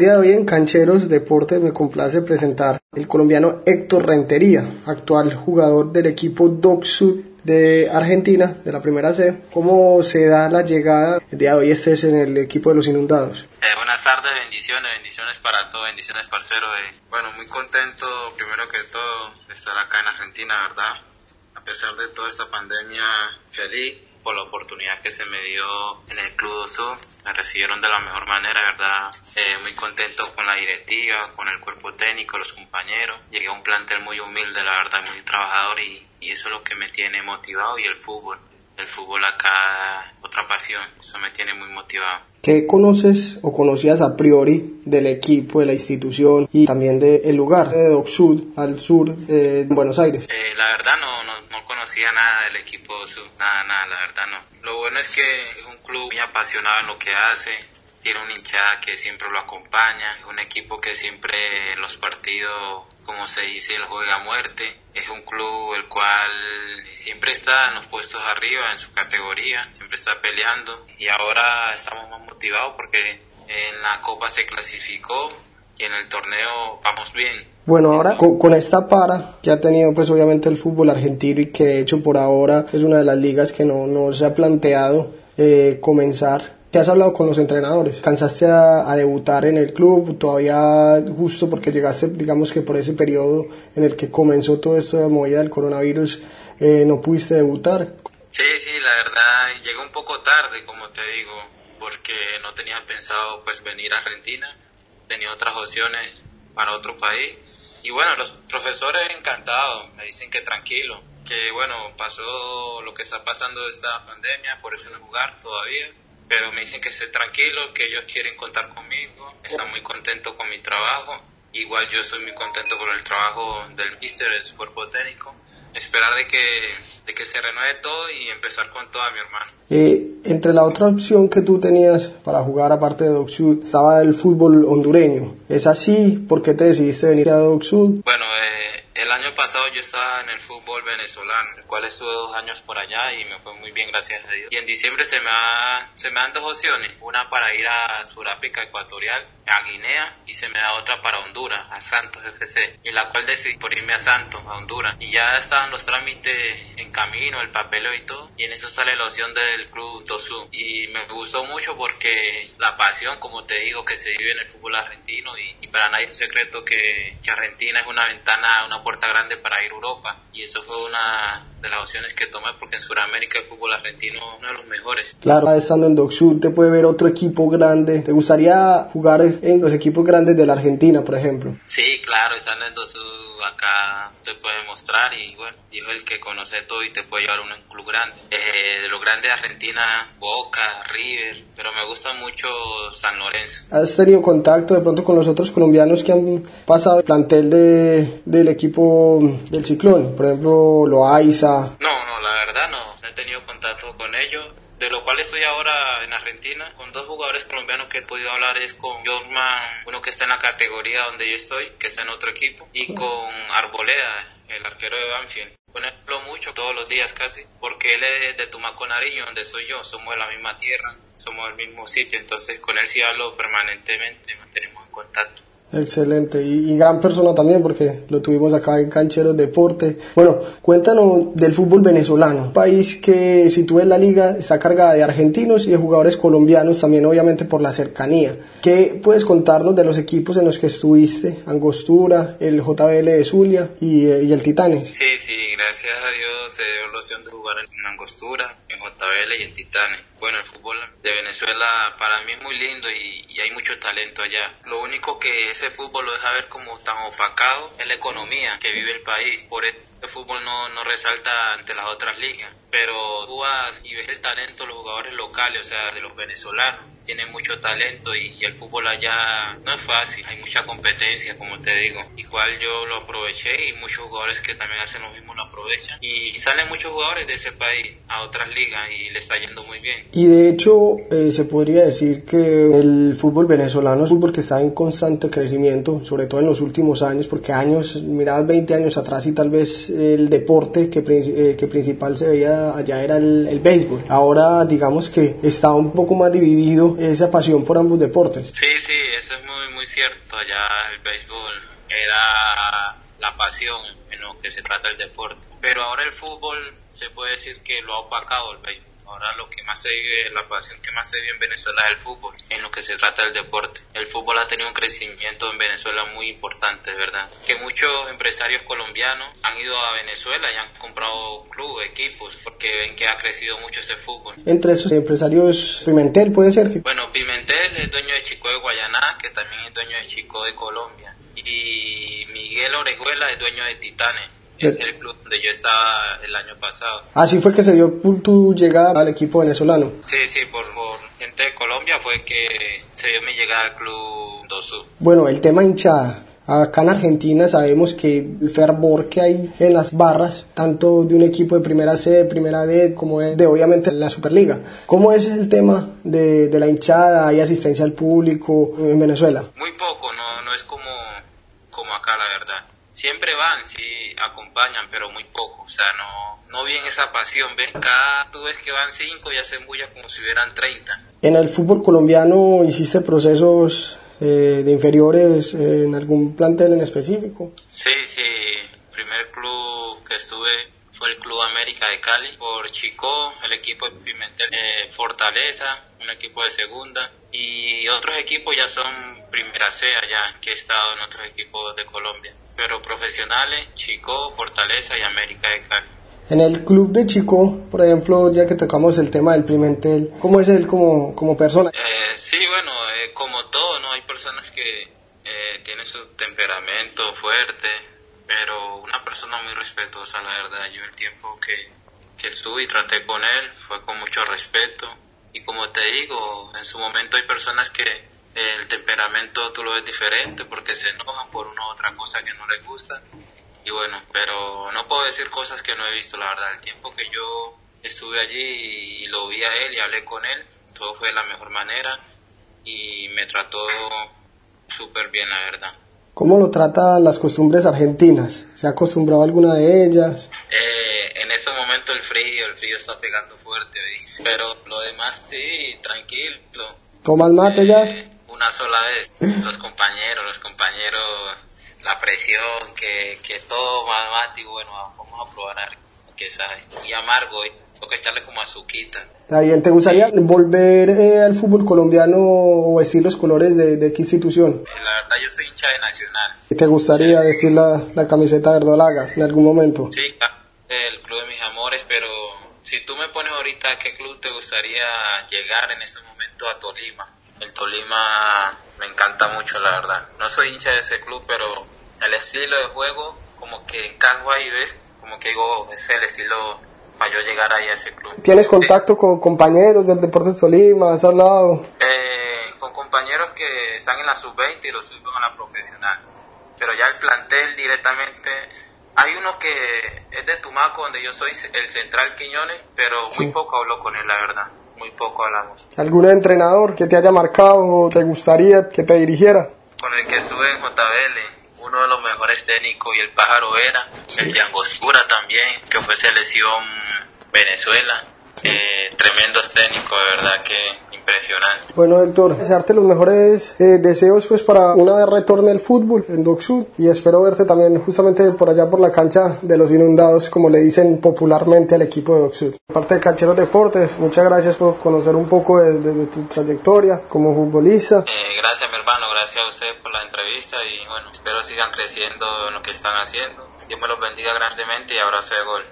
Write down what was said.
El día de hoy en Cancheros Deportes me complace presentar el colombiano Héctor Rentería, actual jugador del equipo Doc de Argentina, de la primera C. ¿Cómo se da la llegada? El día de hoy estés en el equipo de los inundados. Eh, buenas tardes, bendiciones, bendiciones para todos, bendiciones parcero. Eh. Bueno, muy contento primero que todo de estar acá en Argentina, ¿verdad? A pesar de toda esta pandemia, feliz por la oportunidad que se me dio en el Club Sur. Me recibieron de la mejor manera, ¿verdad? Eh, muy contento con la directiva, con el cuerpo técnico, los compañeros. Llegué a un plantel muy humilde, la verdad, muy trabajador y, y eso es lo que me tiene motivado y el fútbol. El fútbol acá, otra pasión, eso me tiene muy motivado. ¿Qué conoces o conocías a priori del equipo, de la institución y también del lugar de Doc Sud al sur de Buenos Aires? Eh, la verdad no, no, no, conocía nada del equipo nada, nada, la verdad no. Lo bueno es que es un club muy apasionado en lo que hace, tiene una hinchada que siempre lo acompaña, es un equipo que siempre los partidos, como se dice, el juega a muerte, es un club el cual siempre está en los puestos arriba en su categoría, siempre está peleando y ahora estamos más motivados porque en la Copa se clasificó y en el torneo vamos bien. Bueno, ahora con, esta para que ha tenido pues obviamente el fútbol argentino y que de hecho por ahora es una de las ligas que no, no se ha planteado eh, comenzar ¿Qué has hablado con los entrenadores? ¿Cansaste a, debutar en el club? ¿Todavía justo porque llegaste, digamos que por ese periodo en el que comenzó toda esta movida del coronavirus, eh, no pudiste debutar? Sí, sí, la verdad, llegué un poco tarde, como te digo, porque no tenía pensado pues venir a Argentina, tenía otras opciones para otro país. Y bueno, los profesores encantados, me dicen que tranquilo, que bueno, pasó lo que está pasando esta pandemia, por eso no jugar todavía pero me dicen que esté tranquilo, que ellos quieren contar conmigo, están muy contentos con mi trabajo, igual yo estoy muy contento con el trabajo del mister, de su cuerpo técnico, esperar de que, de que se renueve todo y empezar con toda mi hermano. Eh, entre la otra opción que tú tenías para jugar aparte de Docsud estaba el fútbol hondureño. ¿Es así? ¿Por qué te decidiste venir a Docsud? Bueno, eh, el año pasado yo estaba en el fútbol venezolano, el cual estuve dos años por allá y me fue muy bien, gracias a Dios. Y en diciembre se me, se me dan dos opciones, una para ir a Sudáfrica Ecuatorial, a Guinea, y se me da otra para Honduras, a Santos FC, y la cual decidí por irme a Santos, a Honduras. Y ya estaban los trámites en camino, el papeleo y todo, y en eso sale la opción del club Tosu. Y me gustó mucho porque la pasión, como te digo, que se vive en el fútbol argentino, y, para nadie es un secreto que, que Argentina es una ventana, una puerta grande para ir a Europa y eso fue una de las opciones que tomé porque en Sudamérica el fútbol argentino es uno de los mejores. Claro, estando en Docsud te puede ver otro equipo grande. ¿Te gustaría jugar en los equipos grandes de la Argentina, por ejemplo? Sí, claro, estando en Docsud acá te puede mostrar y bueno, dijo el que conoce todo y te puede llevar a un club grande. Eh, de los grandes de Argentina, Boca, River, pero me gusta mucho San Lorenzo. ¿Has tenido contacto de pronto con los otros colombianos que han pasado el plantel de, del equipo del Ciclón? Por ejemplo, Loaiza, no, no, la verdad no, no he tenido contacto con ellos de lo cual estoy ahora en Argentina. Con dos jugadores colombianos que he podido hablar es con Jorman, uno que está en la categoría donde yo estoy, que está en otro equipo, y con Arboleda, el arquero de Banfield. Con él hablo mucho, todos los días casi, porque él es de Tumaco Nariño, donde soy yo, somos de la misma tierra, somos del mismo sitio, entonces con él sí hablo permanentemente, mantenemos en contacto. Excelente y, gran persona también porque lo tuvimos acá en Cancheros Deporte. Bueno, cuéntanos del fútbol venezolano, un país que si tú la liga está cargada de argentinos y de jugadores colombianos también obviamente por la cercanía. ¿Qué puedes contarnos de los equipos en los que estuviste? Angostura, el JBL de Zulia y, eh, y el Titanes. Sí, sí, gracias a Dios se dio la opción de jugar en Angostura, en JBL y en Titanes. Bueno, el fútbol de Venezuela para mí es muy lindo y, hay mucho talento allá. Lo único que ese fútbol lo deja ver como tan opacado es la economía que vive el país. Por eso el fútbol no resalta ante las otras ligas. Pero tú vas y ves el talento de los jugadores locales, o sea, de los venezolanos tienen mucho talento y, el fútbol allá no es fácil, hay mucha competencia, como te digo. Igual yo lo aproveché y muchos jugadores que también hacen lo mismo lo aprovechan. Y, salen muchos jugadores de ese país a otras ligas y le está yendo muy bien. Y de hecho, eh, se podría decir que el fútbol venezolano es un fútbol que está en constante crecimiento, sobre todo en los últimos años, porque años, mirad 20 años atrás y tal vez el deporte que, eh, que principal se veía allá era el, el béisbol. Ahora digamos que está un poco más dividido esa pasión por ambos deportes. Sí, sí, eso es muy, muy cierto, allá el béisbol era la pasión en lo que se trata el deporte. Pero ahora el fútbol se puede decir que lo ha opacado el béisbol. Ahora lo que más se vive, la pasión que más se vive en Venezuela es el fútbol, en lo que se trata del deporte. El fútbol ha tenido un crecimiento en Venezuela muy importante, ¿verdad? Que muchos empresarios colombianos han ido a Venezuela y han comprado clubes, equipos, porque ven que ha crecido mucho ese fútbol. Entre esos empresarios, Pimentel puede ser. Bueno, Pimentel es dueño de Chico de Guayaná, que también es dueño de Chico de Colombia. Y Miguel Orejuela es dueño de Titanes es el club donde yo estaba el año pasado. Así fue que se dio tu llegada al equipo venezolano. Sí, sí, por, gente de Colombia fue que se dio mi llegada al club Dosu. Bueno, el tema hinchada. Acá en Argentina sabemos que el fervor que hay en las barras, tanto de un equipo de primera C, de primera D, como de, obviamente la Superliga. ¿Cómo es el tema de, de la hinchada? ¿Hay asistencia al público en Venezuela? Muy poco, no, no es como, como acá, la verdad siempre van, sí acompañan, pero muy poco, o sea, no, no bien esa pasión, ven, acá tú ves que van cinco y hacen bulla como si hubieran 30. En el fútbol colombiano hiciste procesos eh, de inferiores eh, en algún plantel en específico. Sí, sí, el primer club que estuve fue el Club América de Cali, por Chico, el equipo de Pimentel, eh, Fortaleza, un equipo de segunda, y otros equipos ya son primera C allá, que he estado en otros equipos de Colombia, pero profesionales, Chico, Fortaleza y América de Cali. En el club de Chico, por ejemplo, ya que tocamos el tema del Pimentel, ¿cómo es él como, como persona? Eh, sí, bueno, eh, como todo, ¿no? Hay personas que eh, tienen su temperamento fuerte, pero una persona muy respetuosa, la verdad. Yo el tiempo que, que estuve y traté con él fue con mucho respeto. Y como te digo, en su momento hay personas que el temperamento tú lo ves diferente porque se enojan por una u otra cosa que no les gusta. Y bueno, pero no puedo decir cosas que no he visto, la verdad. El tiempo que yo estuve allí y lo vi a él y hablé con él, todo fue de la mejor manera y me trató súper bien, la verdad. ¿Cómo lo tratan las costumbres argentinas? ¿Se ha acostumbrado a alguna de ellas? Eh, en este momento el frío, el frío está pegando fuerte, pero lo demás sí, tranquilo. ¿Tomas mate ya? Eh, una sola vez. Los compañeros, los compañeros, la presión, que, que todo mate y bueno, vamos a probar algo que sabe. Y amargo, y que echarle como azuquita. Está bien, ¿te gustaría volver eh, al fútbol colombiano o vestir los colores de, de, qué institución? La verdad yo soy hincha de Nacional. ¿Te gustaría vestir la, la camiseta verdolaga en algún momento? Sí, el club de mis amores, pero si tú me pones ahorita a qué club te gustaría llegar en ese momento a Tolima. El Tolima me encanta mucho, la verdad. No soy hincha de ese club, pero el estilo de juego como que encajo ahí, ¿ves? Como que digo, es el estilo para yo llegar ahí a ese club. ¿Tienes contacto con compañeros del Deportes Tolima? ¿Has hablado? Eh, con compañeros que están en la sub-20 y los suben a la profesional. Pero ya el plantel directamente... Hay uno que es de Tumaco, donde yo soy el central Quiñones, pero muy poco hablo con él, la verdad. Muy poco hablamos. ¿Algún entrenador que te haya marcado o te gustaría que te dirigiera? Con el que estuve en JBL, uno de los mejores técnicos y el pájaro era, el Yangosura también, que fue selección Venezuela. Eh, tremendos técnicos, de verdad que impresionante. Bueno, Héctor, desearte los mejores eh, deseos pues para una vez retorne el fútbol en Doc Sud y espero verte también justamente por allá por la cancha de los inundados, como le dicen popularmente al equipo de Doc Sud. Parte de Cancheros Deportes, muchas gracias por conocer un poco de, tu trayectoria como futbolista. Eh, gracias, mi hermano, gracias a usted por la entrevista y bueno, espero sigan creciendo en lo que están haciendo. Dios me los bendiga grandemente y abrazo de gol.